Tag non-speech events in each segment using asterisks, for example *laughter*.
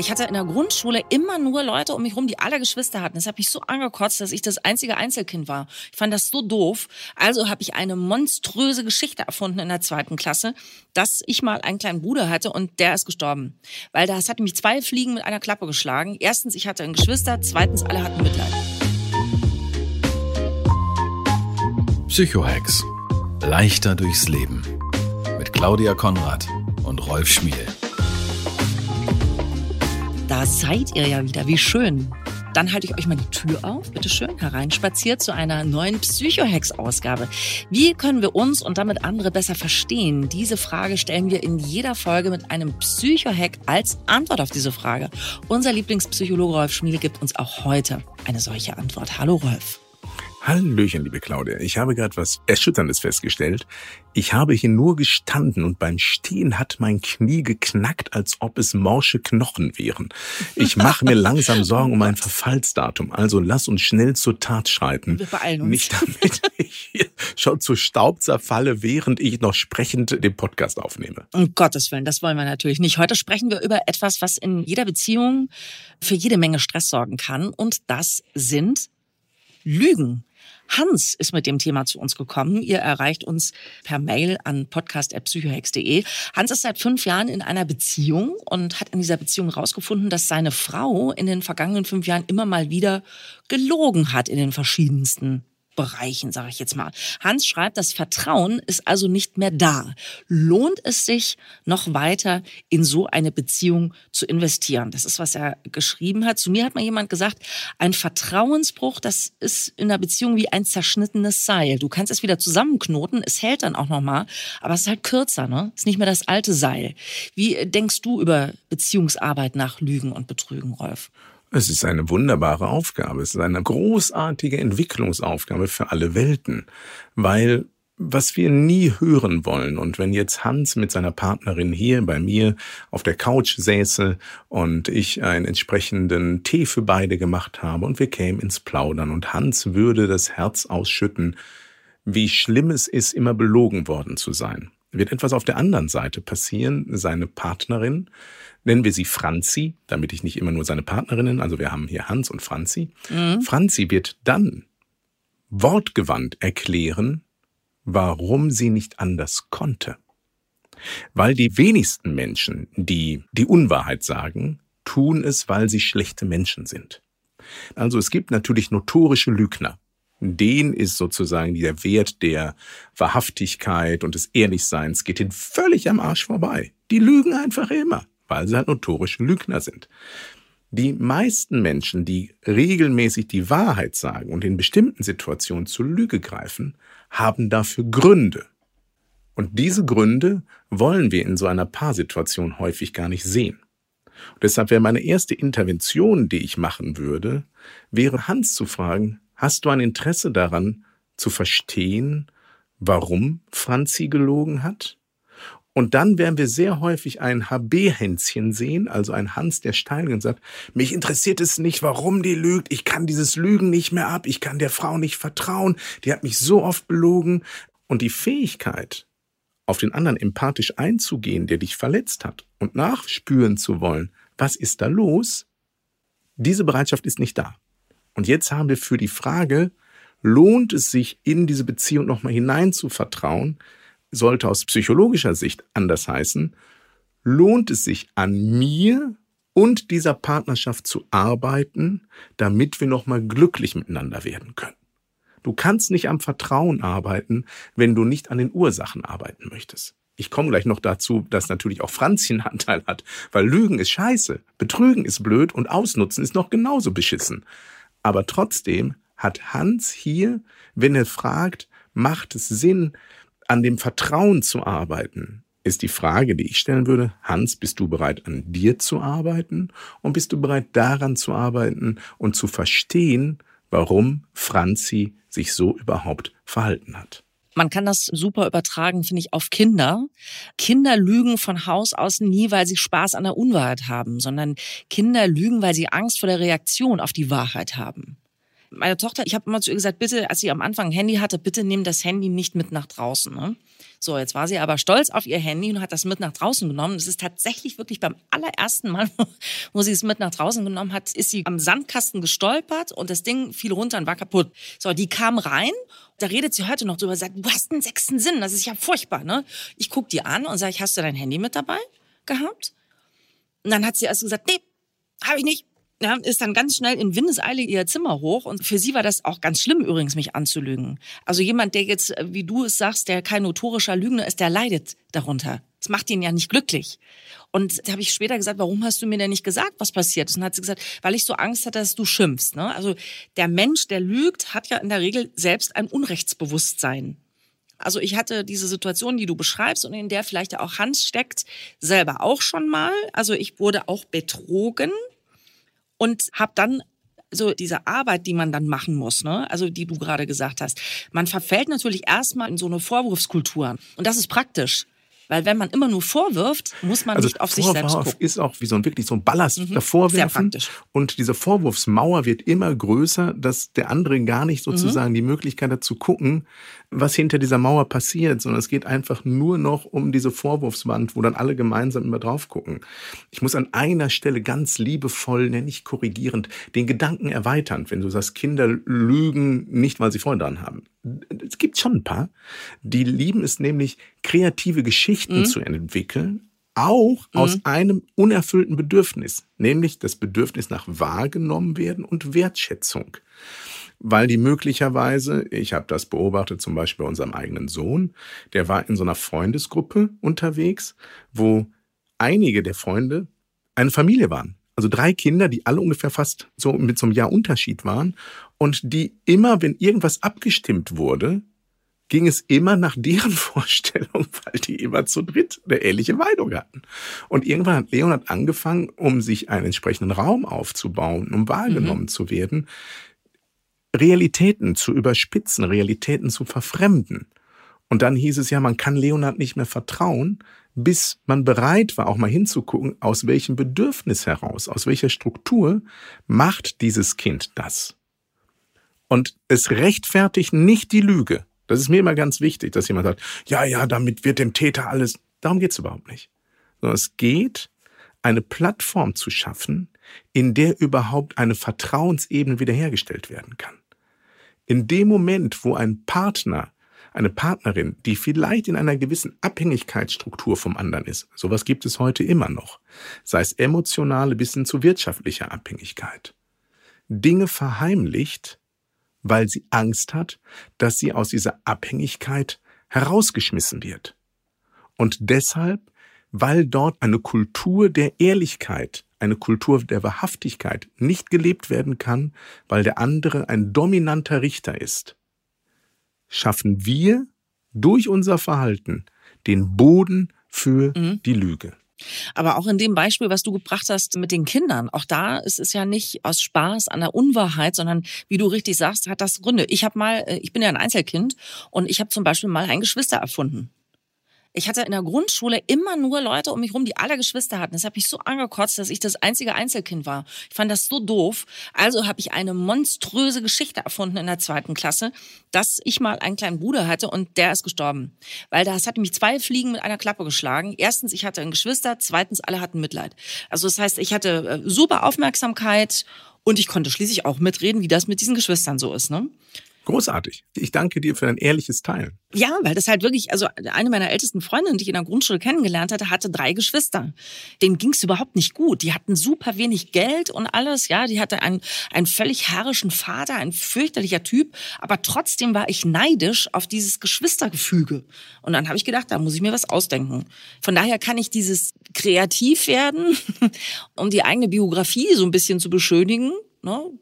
Ich hatte in der Grundschule immer nur Leute um mich rum, die alle Geschwister hatten. Das hat mich so angekotzt, dass ich das einzige Einzelkind war. Ich fand das so doof. Also habe ich eine monströse Geschichte erfunden in der zweiten Klasse, dass ich mal einen kleinen Bruder hatte und der ist gestorben. Weil das hat nämlich zwei Fliegen mit einer Klappe geschlagen. Erstens, ich hatte ein Geschwister. Zweitens, alle hatten Mitleid. Psychohex. Leichter durchs Leben. Mit Claudia Konrad und Rolf Schmiel. Da seid ihr ja wieder. Wie schön. Dann halte ich euch mal die Tür auf, bitte schön, hereinspaziert zu einer neuen Psychohex-Ausgabe. Wie können wir uns und damit andere besser verstehen? Diese Frage stellen wir in jeder Folge mit einem Psychohack als Antwort auf diese Frage. Unser Lieblingspsychologe Rolf Schmiel gibt uns auch heute eine solche Antwort. Hallo Rolf. Hallöchen, liebe Claudia. Ich habe gerade was Erschütterndes festgestellt. Ich habe hier nur gestanden und beim Stehen hat mein Knie geknackt, als ob es morsche Knochen wären. Ich mache mir langsam Sorgen um ein Verfallsdatum. Also lass uns schnell zur Tat schreiten. Wir beeilen uns. Nicht damit ich hier schon zu Staub zerfalle, während ich noch sprechend den Podcast aufnehme. Um Gottes Willen, das wollen wir natürlich nicht. Heute sprechen wir über etwas, was in jeder Beziehung für jede Menge Stress sorgen kann. Und das sind Lügen. Hans ist mit dem Thema zu uns gekommen. Ihr erreicht uns per Mail an podcast.psychohex.de. Hans ist seit fünf Jahren in einer Beziehung und hat in dieser Beziehung herausgefunden, dass seine Frau in den vergangenen fünf Jahren immer mal wieder gelogen hat in den verschiedensten Bereichen, sage ich jetzt mal. Hans schreibt, das Vertrauen ist also nicht mehr da. Lohnt es sich, noch weiter in so eine Beziehung zu investieren? Das ist, was er geschrieben hat. Zu mir hat mal jemand gesagt, ein Vertrauensbruch, das ist in der Beziehung wie ein zerschnittenes Seil. Du kannst es wieder zusammenknoten, es hält dann auch nochmal, aber es ist halt kürzer, ne? Ist nicht mehr das alte Seil. Wie denkst du über Beziehungsarbeit nach Lügen und Betrügen, Rolf? Es ist eine wunderbare Aufgabe. Es ist eine großartige Entwicklungsaufgabe für alle Welten, weil was wir nie hören wollen. Und wenn jetzt Hans mit seiner Partnerin hier bei mir auf der Couch säße und ich einen entsprechenden Tee für beide gemacht habe und wir kämen ins Plaudern und Hans würde das Herz ausschütten, wie schlimm es ist, immer belogen worden zu sein. Wird etwas auf der anderen Seite passieren, seine Partnerin nennen wir sie Franzi, damit ich nicht immer nur seine Partnerinnen, also wir haben hier Hans und Franzi. Mhm. Franzi wird dann wortgewandt erklären, warum sie nicht anders konnte. Weil die wenigsten Menschen, die die Unwahrheit sagen, tun es, weil sie schlechte Menschen sind. Also es gibt natürlich notorische Lügner. Den ist sozusagen der Wert der Wahrhaftigkeit und des Ehrlichseins geht ihnen völlig am Arsch vorbei. Die lügen einfach immer weil sie halt notorische Lügner sind. Die meisten Menschen, die regelmäßig die Wahrheit sagen und in bestimmten Situationen zur Lüge greifen, haben dafür Gründe. Und diese Gründe wollen wir in so einer Paarsituation häufig gar nicht sehen. Und deshalb wäre meine erste Intervention, die ich machen würde, wäre Hans zu fragen, hast du ein Interesse daran zu verstehen, warum Franzi gelogen hat? Und dann werden wir sehr häufig ein HB-Hänschen sehen, also ein Hans, der steil und sagt, mich interessiert es nicht, warum die lügt, ich kann dieses Lügen nicht mehr ab, ich kann der Frau nicht vertrauen, die hat mich so oft belogen. Und die Fähigkeit, auf den anderen empathisch einzugehen, der dich verletzt hat, und nachspüren zu wollen, was ist da los, diese Bereitschaft ist nicht da. Und jetzt haben wir für die Frage, lohnt es sich, in diese Beziehung nochmal hinein zu vertrauen, sollte aus psychologischer Sicht anders heißen, lohnt es sich an mir und dieser Partnerschaft zu arbeiten, damit wir nochmal glücklich miteinander werden können. Du kannst nicht am Vertrauen arbeiten, wenn du nicht an den Ursachen arbeiten möchtest. Ich komme gleich noch dazu, dass natürlich auch Franzi einen Anteil hat, weil Lügen ist scheiße, Betrügen ist blöd und Ausnutzen ist noch genauso beschissen. Aber trotzdem hat Hans hier, wenn er fragt, macht es Sinn, an dem Vertrauen zu arbeiten, ist die Frage, die ich stellen würde, Hans, bist du bereit, an dir zu arbeiten? Und bist du bereit, daran zu arbeiten und zu verstehen, warum Franzi sich so überhaupt verhalten hat? Man kann das super übertragen, finde ich, auf Kinder. Kinder lügen von Haus aus nie, weil sie Spaß an der Unwahrheit haben, sondern Kinder lügen, weil sie Angst vor der Reaktion auf die Wahrheit haben. Meine Tochter, ich habe immer zu ihr gesagt, bitte, als sie am Anfang ein Handy hatte, bitte nimm das Handy nicht mit nach draußen. Ne? So, jetzt war sie aber stolz auf ihr Handy und hat das mit nach draußen genommen. Das ist tatsächlich wirklich beim allerersten Mal, *laughs* wo sie es mit nach draußen genommen hat, ist sie am Sandkasten gestolpert und das Ding fiel runter und war kaputt. So, die kam rein da redet sie heute noch drüber, sagt, du hast einen sechsten Sinn, das ist ja furchtbar, ne? Ich guck die an und sage, hast du dein Handy mit dabei gehabt? Und dann hat sie also gesagt, nee, habe ich nicht ja, ist dann ganz schnell in Windeseile ihr Zimmer hoch. Und für sie war das auch ganz schlimm übrigens, mich anzulügen. Also jemand, der jetzt, äh, wie du es sagst, der kein notorischer Lügner ist, der leidet darunter. Das macht ihn ja nicht glücklich. Und da habe ich später gesagt, warum hast du mir denn nicht gesagt, was passiert ist? Und hat sie gesagt, weil ich so Angst hatte, dass du schimpfst. Ne? Also der Mensch, der lügt, hat ja in der Regel selbst ein Unrechtsbewusstsein. Also ich hatte diese Situation, die du beschreibst und in der vielleicht auch Hans steckt, selber auch schon mal. Also ich wurde auch betrogen und habe dann so diese Arbeit, die man dann machen muss, ne? also die du gerade gesagt hast. Man verfällt natürlich erstmal in so eine Vorwurfskultur. Und das ist praktisch. Weil wenn man immer nur vorwirft, muss man also nicht auf Vorwurf sich selbst gucken. ist auch wie so ein wirklich so ein Ballast mhm. davor werfen. Und diese Vorwurfsmauer wird immer größer, dass der andere gar nicht sozusagen mhm. die Möglichkeit hat zu gucken, was hinter dieser Mauer passiert, sondern es geht einfach nur noch um diese Vorwurfswand, wo dann alle gemeinsam immer drauf gucken. Ich muss an einer Stelle ganz liebevoll, nenne ich korrigierend, den Gedanken erweitern, wenn du sagst, Kinder lügen nicht, weil sie Freude daran haben. Es gibt schon ein paar, die lieben es nämlich, kreative Geschichten mhm. zu entwickeln, auch mhm. aus einem unerfüllten Bedürfnis, nämlich das Bedürfnis nach wahrgenommen werden und Wertschätzung weil die möglicherweise, ich habe das beobachtet zum Beispiel bei unserem eigenen Sohn, der war in so einer Freundesgruppe unterwegs, wo einige der Freunde eine Familie waren. Also drei Kinder, die alle ungefähr fast so mit so einem Jahr Unterschied waren und die immer, wenn irgendwas abgestimmt wurde, ging es immer nach deren *laughs* Vorstellung, weil die immer zu dritt eine ähnliche Meinung hatten. Und irgendwann hat Leonard angefangen, um sich einen entsprechenden Raum aufzubauen, um wahrgenommen mhm. zu werden, Realitäten zu überspitzen, Realitäten zu verfremden. Und dann hieß es ja, man kann Leonard nicht mehr vertrauen, bis man bereit war, auch mal hinzugucken, aus welchem Bedürfnis heraus, aus welcher Struktur macht dieses Kind das. Und es rechtfertigt nicht die Lüge. Das ist mir immer ganz wichtig, dass jemand sagt, ja, ja, damit wird dem Täter alles. Darum geht's überhaupt nicht. Sondern es geht, eine Plattform zu schaffen, in der überhaupt eine Vertrauensebene wiederhergestellt werden kann. In dem Moment, wo ein Partner, eine Partnerin, die vielleicht in einer gewissen Abhängigkeitsstruktur vom anderen ist, sowas gibt es heute immer noch, sei es emotionale bis hin zu wirtschaftlicher Abhängigkeit, Dinge verheimlicht, weil sie Angst hat, dass sie aus dieser Abhängigkeit herausgeschmissen wird. Und deshalb, weil dort eine Kultur der Ehrlichkeit eine Kultur der Wahrhaftigkeit nicht gelebt werden kann, weil der andere ein dominanter Richter ist, schaffen wir durch unser Verhalten den Boden für mhm. die Lüge. Aber auch in dem Beispiel, was du gebracht hast mit den Kindern, auch da ist es ja nicht aus Spaß an der Unwahrheit, sondern wie du richtig sagst, hat das Gründe. Ich habe mal, äh, ich bin ja ein Einzelkind und ich habe zum Beispiel mal ein Geschwister erfunden. Ich hatte in der Grundschule immer nur Leute um mich rum, die alle Geschwister hatten. Das hat mich so angekotzt, dass ich das einzige Einzelkind war. Ich fand das so doof. Also habe ich eine monströse Geschichte erfunden in der zweiten Klasse, dass ich mal einen kleinen Bruder hatte und der ist gestorben. Weil das hat mich zwei Fliegen mit einer Klappe geschlagen. Erstens, ich hatte ein Geschwister. Zweitens, alle hatten Mitleid. Also das heißt, ich hatte äh, super Aufmerksamkeit und ich konnte schließlich auch mitreden, wie das mit diesen Geschwistern so ist. Ne? Großartig. Ich danke dir für dein ehrliches Teilen. Ja, weil das halt wirklich, also eine meiner ältesten Freundinnen, die ich in der Grundschule kennengelernt hatte, hatte drei Geschwister. Denen ging es überhaupt nicht gut. Die hatten super wenig Geld und alles, ja. Die hatte einen, einen völlig herrischen Vater, ein fürchterlicher Typ. Aber trotzdem war ich neidisch auf dieses Geschwistergefüge. Und dann habe ich gedacht, da muss ich mir was ausdenken. Von daher kann ich dieses kreativ werden, *laughs* um die eigene Biografie so ein bisschen zu beschönigen. Ne?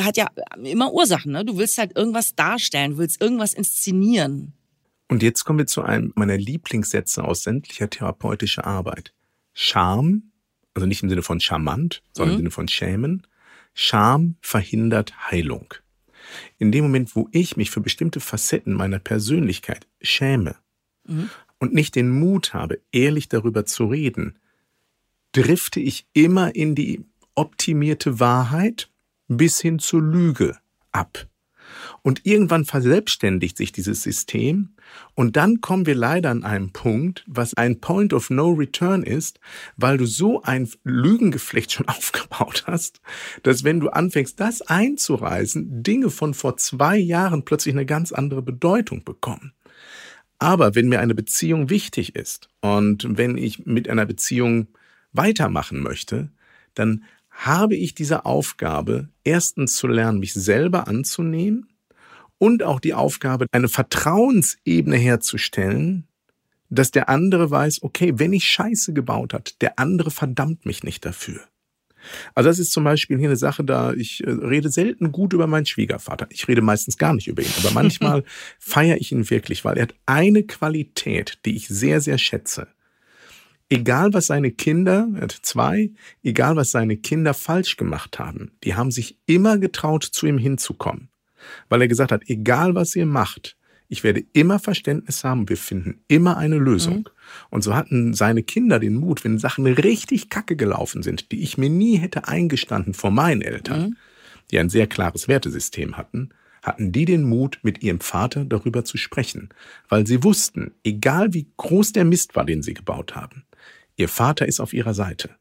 Hat ja immer Ursachen. Ne? Du willst halt irgendwas darstellen, du willst irgendwas inszenieren. Und jetzt kommen wir zu einem meiner Lieblingssätze aus sämtlicher therapeutischer Arbeit. Scham, also nicht im Sinne von charmant, sondern mhm. im Sinne von schämen. Scham verhindert Heilung. In dem Moment, wo ich mich für bestimmte Facetten meiner Persönlichkeit schäme mhm. und nicht den Mut habe, ehrlich darüber zu reden, drifte ich immer in die optimierte Wahrheit bis hin zur Lüge ab. Und irgendwann verselbstständigt sich dieses System und dann kommen wir leider an einen Punkt, was ein Point of No Return ist, weil du so ein Lügengeflecht schon *laughs* aufgebaut hast, dass wenn du anfängst, das einzureisen, Dinge von vor zwei Jahren plötzlich eine ganz andere Bedeutung bekommen. Aber wenn mir eine Beziehung wichtig ist und wenn ich mit einer Beziehung weitermachen möchte, dann habe ich diese Aufgabe, erstens zu lernen, mich selber anzunehmen und auch die Aufgabe, eine Vertrauensebene herzustellen, dass der andere weiß, okay, wenn ich Scheiße gebaut hat, der andere verdammt mich nicht dafür. Also das ist zum Beispiel hier eine Sache, da ich äh, rede selten gut über meinen Schwiegervater. Ich rede meistens gar nicht über ihn, aber *laughs* manchmal feiere ich ihn wirklich, weil er hat eine Qualität, die ich sehr, sehr schätze. Egal was seine Kinder, er hat zwei, egal was seine Kinder falsch gemacht haben, die haben sich immer getraut, zu ihm hinzukommen weil er gesagt hat, egal was ihr macht, ich werde immer Verständnis haben, wir finden immer eine Lösung. Mhm. Und so hatten seine Kinder den Mut, wenn Sachen richtig kacke gelaufen sind, die ich mir nie hätte eingestanden vor meinen Eltern, mhm. die ein sehr klares Wertesystem hatten, hatten die den Mut, mit ihrem Vater darüber zu sprechen, weil sie wussten, egal wie groß der Mist war, den sie gebaut haben, ihr Vater ist auf ihrer Seite.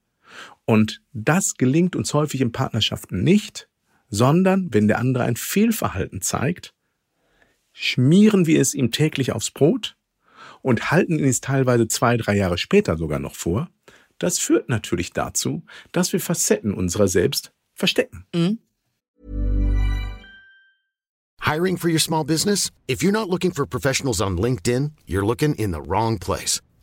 Und das gelingt uns häufig in Partnerschaften nicht, sondern wenn der andere ein Fehlverhalten zeigt, schmieren wir es ihm täglich aufs Brot und halten ihn es teilweise zwei, drei Jahre später sogar noch vor. Das führt natürlich dazu, dass wir Facetten unserer selbst verstecken. Mhm. Hiring for your small business? If you're not looking for professionals on LinkedIn, you're looking in the wrong place.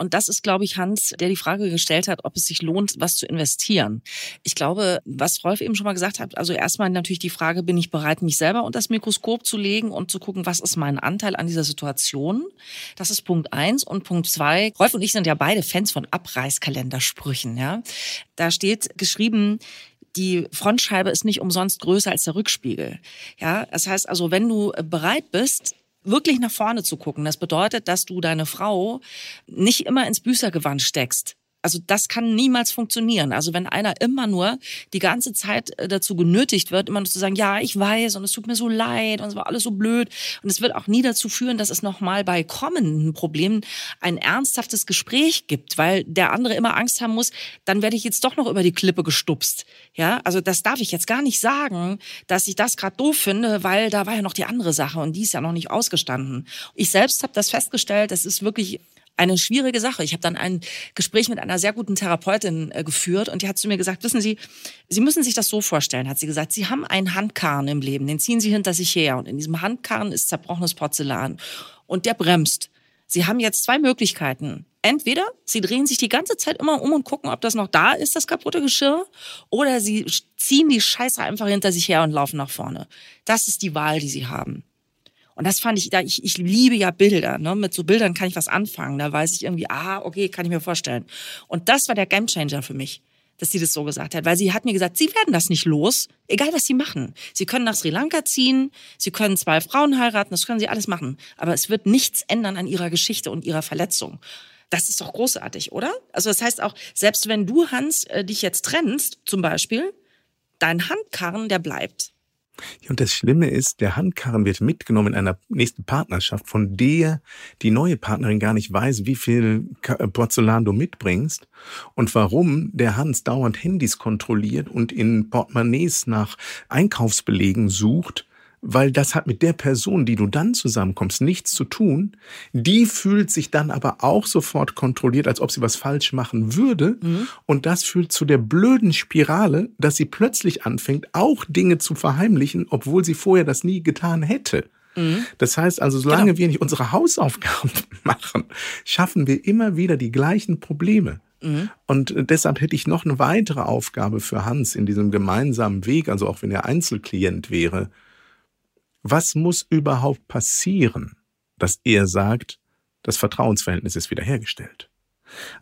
Und das ist, glaube ich, Hans, der die Frage gestellt hat, ob es sich lohnt, was zu investieren. Ich glaube, was Rolf eben schon mal gesagt hat, also erstmal natürlich die Frage, bin ich bereit, mich selber unter das Mikroskop zu legen und zu gucken, was ist mein Anteil an dieser Situation? Das ist Punkt eins. Und Punkt zwei, Rolf und ich sind ja beide Fans von Abreißkalendersprüchen, ja. Da steht geschrieben, die Frontscheibe ist nicht umsonst größer als der Rückspiegel. Ja, das heißt also, wenn du bereit bist, wirklich nach vorne zu gucken. Das bedeutet, dass du deine Frau nicht immer ins Büßergewand steckst, also das kann niemals funktionieren. Also wenn einer immer nur die ganze Zeit äh, dazu genötigt wird, immer nur zu sagen, ja, ich weiß und es tut mir so leid und es war alles so blöd und es wird auch nie dazu führen, dass es nochmal bei kommenden Problemen ein ernsthaftes Gespräch gibt, weil der andere immer Angst haben muss, dann werde ich jetzt doch noch über die Klippe gestupst. Ja, also das darf ich jetzt gar nicht sagen, dass ich das gerade doof finde, weil da war ja noch die andere Sache und die ist ja noch nicht ausgestanden. Ich selbst habe das festgestellt, das ist wirklich eine schwierige Sache. Ich habe dann ein Gespräch mit einer sehr guten Therapeutin äh, geführt und die hat zu mir gesagt, wissen Sie, Sie müssen sich das so vorstellen, hat sie gesagt, Sie haben einen Handkarren im Leben, den ziehen Sie hinter sich her und in diesem Handkarren ist zerbrochenes Porzellan und der bremst. Sie haben jetzt zwei Möglichkeiten. Entweder Sie drehen sich die ganze Zeit immer um und gucken, ob das noch da ist, das kaputte Geschirr, oder Sie ziehen die Scheiße einfach hinter sich her und laufen nach vorne. Das ist die Wahl, die Sie haben. Und das fand ich, da ich, ich liebe ja Bilder. Ne? Mit so Bildern kann ich was anfangen. Da weiß ich irgendwie, ah, okay, kann ich mir vorstellen. Und das war der Gamechanger für mich, dass sie das so gesagt hat. Weil sie hat mir gesagt, sie werden das nicht los, egal was sie machen. Sie können nach Sri Lanka ziehen, sie können zwei Frauen heiraten, das können sie alles machen. Aber es wird nichts ändern an ihrer Geschichte und ihrer Verletzung. Das ist doch großartig, oder? Also das heißt auch, selbst wenn du, Hans, äh, dich jetzt trennst, zum Beispiel, dein Handkarren, der bleibt. Und das Schlimme ist, der Handkarren wird mitgenommen in einer nächsten Partnerschaft, von der die neue Partnerin gar nicht weiß, wie viel äh, Porzellan du mitbringst und warum der Hans dauernd Handys kontrolliert und in Portemonnaies nach Einkaufsbelegen sucht, weil das hat mit der Person, die du dann zusammenkommst, nichts zu tun. Die fühlt sich dann aber auch sofort kontrolliert, als ob sie was falsch machen würde. Mhm. Und das führt zu der blöden Spirale, dass sie plötzlich anfängt, auch Dinge zu verheimlichen, obwohl sie vorher das nie getan hätte. Mhm. Das heißt also, solange genau. wir nicht unsere Hausaufgaben *laughs* machen, schaffen wir immer wieder die gleichen Probleme. Mhm. Und deshalb hätte ich noch eine weitere Aufgabe für Hans in diesem gemeinsamen Weg, also auch wenn er Einzelklient wäre was muss überhaupt passieren, dass er sagt, das Vertrauensverhältnis ist wiederhergestellt?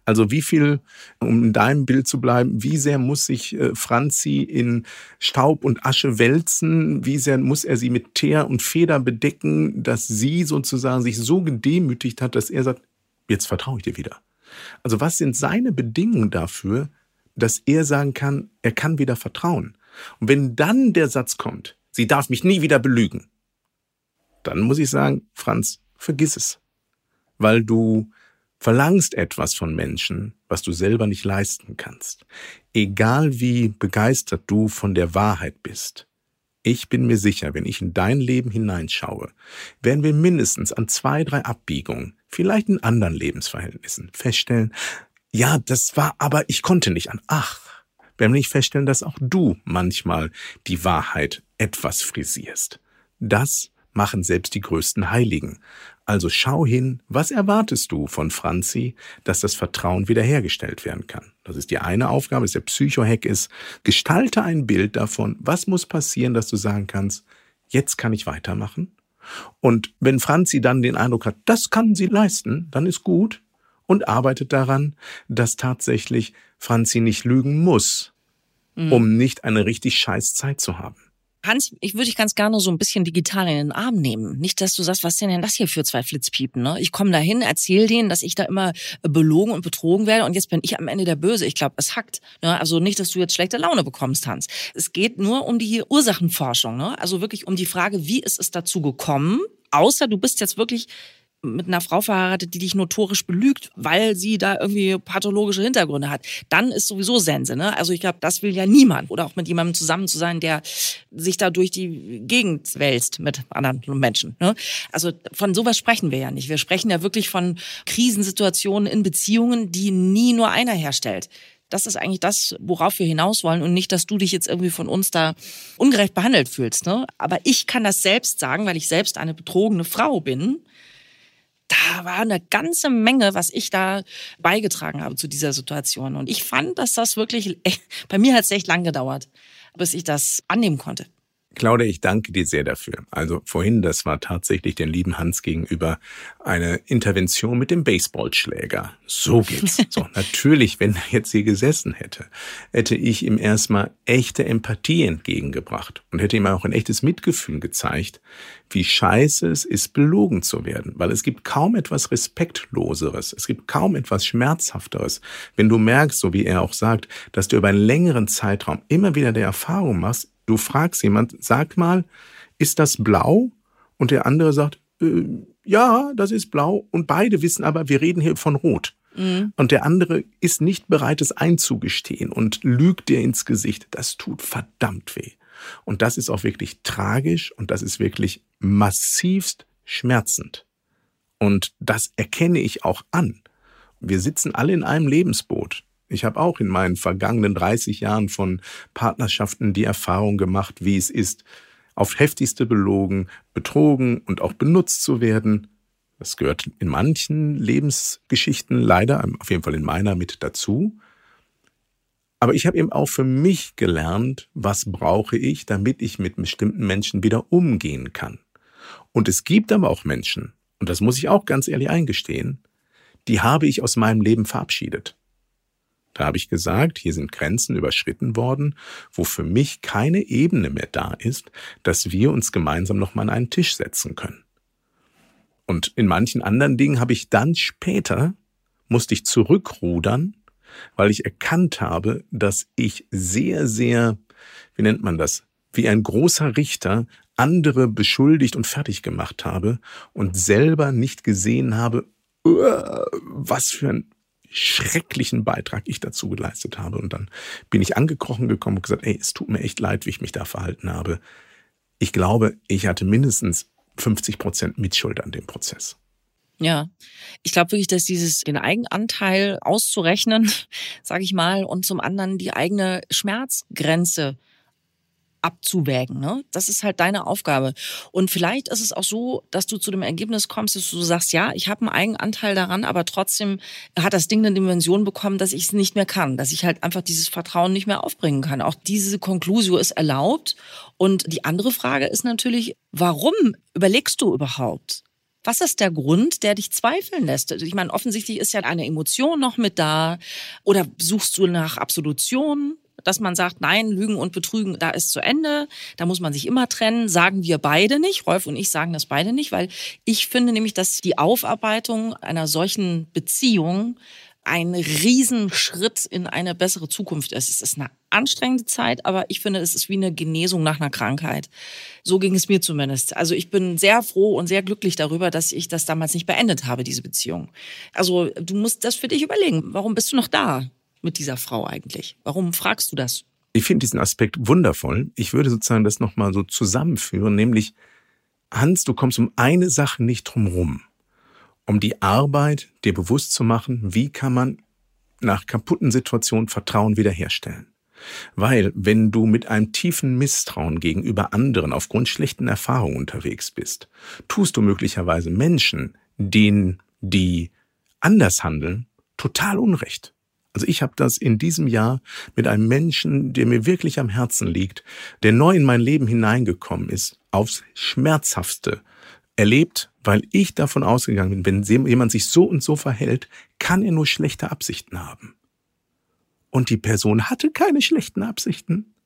Also wie viel, um in deinem Bild zu bleiben, wie sehr muss sich äh, Franzi in Staub und Asche wälzen? Wie sehr muss er sie mit Teer und Feder bedecken, dass sie sozusagen sich so gedemütigt hat, dass er sagt, jetzt vertraue ich dir wieder. Also was sind seine Bedingungen dafür, dass er sagen kann, er kann wieder vertrauen? Und wenn dann der Satz kommt, sie darf mich nie wieder belügen. Dann muss ich sagen, Franz, vergiss es. Weil du verlangst etwas von Menschen, was du selber nicht leisten kannst. Egal wie begeistert du von der Wahrheit bist. Ich bin mir sicher, wenn ich in dein Leben hineinschaue, werden wir mindestens an zwei, drei Abbiegungen, vielleicht in anderen Lebensverhältnissen, feststellen, ja, das war aber, ich konnte nicht an. Ach, werden wir nicht feststellen, dass auch du manchmal die Wahrheit etwas frisierst. Das machen selbst die größten Heiligen. Also schau hin, was erwartest du von Franzi, dass das Vertrauen wiederhergestellt werden kann. Das ist die eine Aufgabe, dass der Psychohack ist. Gestalte ein Bild davon, was muss passieren, dass du sagen kannst, jetzt kann ich weitermachen. Und wenn Franzi dann den Eindruck hat, das kann sie leisten, dann ist gut und arbeitet daran, dass tatsächlich Franzi nicht lügen muss, mhm. um nicht eine richtig scheiß Zeit zu haben. Hans, ich würde dich ganz gerne so ein bisschen digital in den Arm nehmen. Nicht, dass du sagst, was sind denn das hier für zwei Flitzpiepen? Ne? Ich komme da hin, erzähle denen, dass ich da immer belogen und betrogen werde und jetzt bin ich am Ende der Böse. Ich glaube, es hackt. Ne? Also nicht, dass du jetzt schlechte Laune bekommst, Hans. Es geht nur um die Ursachenforschung. Ne? Also wirklich um die Frage, wie ist es dazu gekommen? Außer du bist jetzt wirklich mit einer Frau verheiratet, die dich notorisch belügt, weil sie da irgendwie pathologische Hintergründe hat, dann ist sowieso Sense. Ne? Also ich glaube, das will ja niemand. Oder auch mit jemandem zusammen zu sein, der sich da durch die Gegend wälzt mit anderen Menschen. Ne? Also von sowas sprechen wir ja nicht. Wir sprechen ja wirklich von Krisensituationen in Beziehungen, die nie nur einer herstellt. Das ist eigentlich das, worauf wir hinaus wollen und nicht, dass du dich jetzt irgendwie von uns da ungerecht behandelt fühlst. Ne? Aber ich kann das selbst sagen, weil ich selbst eine betrogene Frau bin da war eine ganze Menge, was ich da beigetragen habe zu dieser Situation. Und ich fand, dass das wirklich, *laughs* bei mir hat es echt lang gedauert, bis ich das annehmen konnte. Claudia, ich danke dir sehr dafür. Also vorhin, das war tatsächlich den lieben Hans gegenüber eine Intervention mit dem Baseballschläger. So geht's. *laughs* So, natürlich, wenn er jetzt hier gesessen hätte, hätte ich ihm erstmal echte Empathie entgegengebracht und hätte ihm auch ein echtes Mitgefühl gezeigt, wie scheiße es ist, belogen zu werden. Weil es gibt kaum etwas Respektloseres, es gibt kaum etwas Schmerzhafteres, wenn du merkst, so wie er auch sagt, dass du über einen längeren Zeitraum immer wieder der Erfahrung machst, Du fragst jemand, sag mal, ist das blau? Und der andere sagt, äh, ja, das ist blau. Und beide wissen aber, wir reden hier von rot. Mhm. Und der andere ist nicht bereit, es einzugestehen und lügt dir ins Gesicht. Das tut verdammt weh. Und das ist auch wirklich tragisch und das ist wirklich massivst schmerzend. Und das erkenne ich auch an. Wir sitzen alle in einem Lebensboot. Ich habe auch in meinen vergangenen 30 Jahren von Partnerschaften die Erfahrung gemacht, wie es ist, auf heftigste belogen, betrogen und auch benutzt zu werden. Das gehört in manchen Lebensgeschichten leider, auf jeden Fall in meiner mit dazu. Aber ich habe eben auch für mich gelernt, was brauche ich, damit ich mit bestimmten Menschen wieder umgehen kann. Und es gibt aber auch Menschen, und das muss ich auch ganz ehrlich eingestehen, die habe ich aus meinem Leben verabschiedet. Da habe ich gesagt, hier sind Grenzen überschritten worden, wo für mich keine Ebene mehr da ist, dass wir uns gemeinsam nochmal an einen Tisch setzen können. Und in manchen anderen Dingen habe ich dann später, musste ich zurückrudern, weil ich erkannt habe, dass ich sehr, sehr, wie nennt man das, wie ein großer Richter andere beschuldigt und fertig gemacht habe und selber nicht gesehen habe, was für ein schrecklichen Beitrag ich dazu geleistet habe. Und dann bin ich angekrochen gekommen und gesagt, ey, es tut mir echt leid, wie ich mich da verhalten habe. ich glaube, ich hatte mindestens 50 Prozent Mitschuld an dem Prozess. Ja, ich glaube wirklich, dass dieses den Eigenanteil auszurechnen, *laughs* sage ich mal, und zum anderen die eigene Schmerzgrenze abzuwägen. Ne? Das ist halt deine Aufgabe. Und vielleicht ist es auch so, dass du zu dem Ergebnis kommst, dass du sagst, ja, ich habe einen Eigenanteil daran, aber trotzdem hat das Ding eine Dimension bekommen, dass ich es nicht mehr kann, dass ich halt einfach dieses Vertrauen nicht mehr aufbringen kann. Auch diese Konklusio ist erlaubt. Und die andere Frage ist natürlich, warum überlegst du überhaupt? Was ist der Grund, der dich zweifeln lässt? Ich meine, offensichtlich ist ja eine Emotion noch mit da. Oder suchst du nach Absolution? Dass man sagt, nein, Lügen und Betrügen, da ist zu Ende, da muss man sich immer trennen, sagen wir beide nicht. Rolf und ich sagen das beide nicht, weil ich finde nämlich, dass die Aufarbeitung einer solchen Beziehung ein Riesenschritt in eine bessere Zukunft ist. Es ist eine anstrengende Zeit, aber ich finde, es ist wie eine Genesung nach einer Krankheit. So ging es mir zumindest. Also ich bin sehr froh und sehr glücklich darüber, dass ich das damals nicht beendet habe, diese Beziehung. Also du musst das für dich überlegen. Warum bist du noch da? Mit dieser Frau eigentlich? Warum fragst du das? Ich finde diesen Aspekt wundervoll. Ich würde sozusagen das nochmal so zusammenführen, nämlich, Hans, du kommst um eine Sache nicht drum rum. Um die Arbeit dir bewusst zu machen, wie kann man nach kaputten Situationen Vertrauen wiederherstellen. Weil, wenn du mit einem tiefen Misstrauen gegenüber anderen aufgrund schlechten Erfahrungen unterwegs bist, tust du möglicherweise Menschen, denen die anders handeln, total Unrecht. Also ich habe das in diesem Jahr mit einem Menschen, der mir wirklich am Herzen liegt, der neu in mein Leben hineingekommen ist, aufs Schmerzhaftste erlebt, weil ich davon ausgegangen bin, wenn jemand sich so und so verhält, kann er nur schlechte Absichten haben. Und die Person hatte keine schlechten Absichten.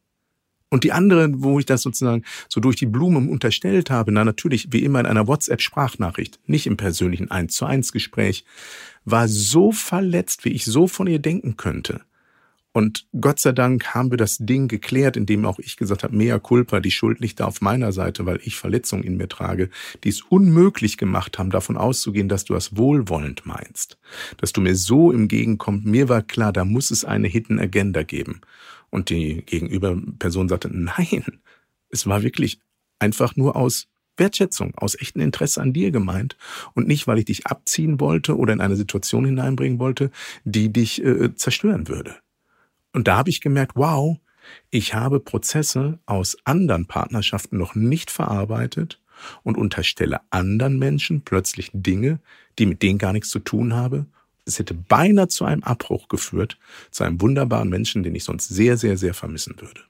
Und die andere, wo ich das sozusagen so durch die Blume unterstellt habe, na natürlich wie immer in einer WhatsApp-Sprachnachricht, nicht im persönlichen 1 zu 1 Gespräch, war so verletzt, wie ich so von ihr denken könnte. Und Gott sei Dank haben wir das Ding geklärt, indem auch ich gesagt habe, mea culpa, die Schuld liegt da auf meiner Seite, weil ich Verletzungen in mir trage, die es unmöglich gemacht haben, davon auszugehen, dass du das wohlwollend meinst. Dass du mir so im Gegenkommst. Mir war klar, da muss es eine Hidden Agenda geben. Und die gegenüber Person sagte, nein, es war wirklich einfach nur aus Wertschätzung, aus echtem Interesse an dir gemeint und nicht, weil ich dich abziehen wollte oder in eine Situation hineinbringen wollte, die dich äh, zerstören würde. Und da habe ich gemerkt, wow, ich habe Prozesse aus anderen Partnerschaften noch nicht verarbeitet und unterstelle anderen Menschen plötzlich Dinge, die mit denen gar nichts zu tun haben. Es hätte beinahe zu einem Abbruch geführt, zu einem wunderbaren Menschen, den ich sonst sehr, sehr, sehr vermissen würde.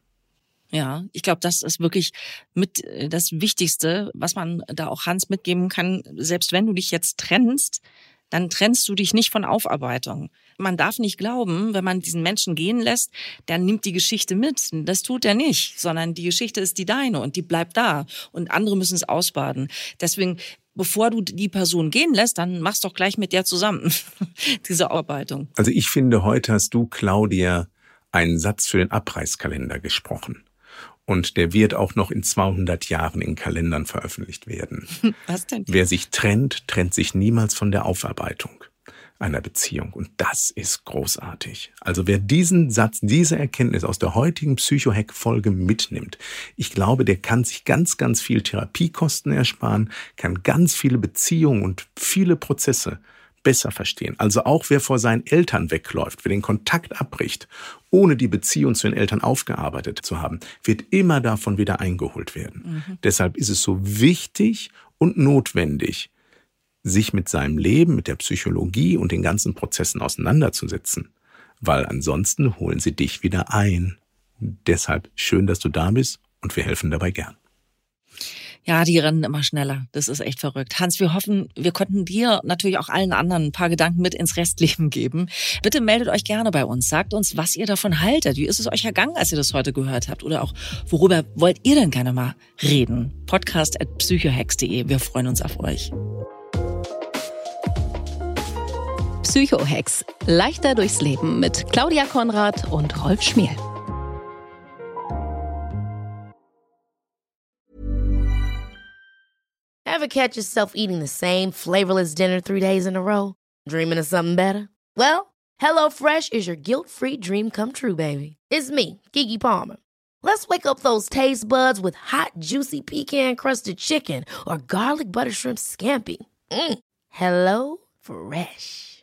Ja, ich glaube, das ist wirklich mit äh, das Wichtigste, was man da auch Hans mitgeben kann. Selbst wenn du dich jetzt trennst, dann trennst du dich nicht von Aufarbeitung. Man darf nicht glauben, wenn man diesen Menschen gehen lässt, dann nimmt die Geschichte mit. Das tut er nicht, sondern die Geschichte ist die deine und die bleibt da und andere müssen es ausbaden. Deswegen bevor du die Person gehen lässt, dann machst doch gleich mit der zusammen *laughs* diese Aufarbeitung. Also ich finde, heute hast du, Claudia, einen Satz für den Abreißkalender gesprochen und der wird auch noch in 200 Jahren in Kalendern veröffentlicht werden. *laughs* Was denn? Wer sich trennt, trennt sich niemals von der Aufarbeitung einer Beziehung. Und das ist großartig. Also wer diesen Satz, diese Erkenntnis aus der heutigen Psychohack-Folge mitnimmt, ich glaube, der kann sich ganz, ganz viel Therapiekosten ersparen, kann ganz viele Beziehungen und viele Prozesse besser verstehen. Also auch wer vor seinen Eltern wegläuft, wer den Kontakt abbricht, ohne die Beziehung zu den Eltern aufgearbeitet zu haben, wird immer davon wieder eingeholt werden. Mhm. Deshalb ist es so wichtig und notwendig, sich mit seinem Leben, mit der Psychologie und den ganzen Prozessen auseinanderzusetzen, weil ansonsten holen sie dich wieder ein. Deshalb schön, dass du da bist und wir helfen dabei gern. Ja, die rennen immer schneller. Das ist echt verrückt. Hans, wir hoffen, wir konnten dir natürlich auch allen anderen ein paar Gedanken mit ins Restleben geben. Bitte meldet euch gerne bei uns. Sagt uns, was ihr davon haltet. Wie ist es euch ergangen, als ihr das heute gehört habt? Oder auch, worüber wollt ihr denn gerne mal reden? Podcast at psychohex.de. Wir freuen uns auf euch. Psychohex. Leichter durchs Leben mit Claudia Konrad und Rolf Schmiel. Ever catch yourself eating the same flavorless dinner three days in a row? Dreaming of something better? Well, HelloFresh is your guilt-free dream come true, baby. It's me, Kiki Palmer. Let's wake up those taste buds with hot, juicy pecan crusted chicken or garlic butter shrimp scampi. Mm. Hello Fresh.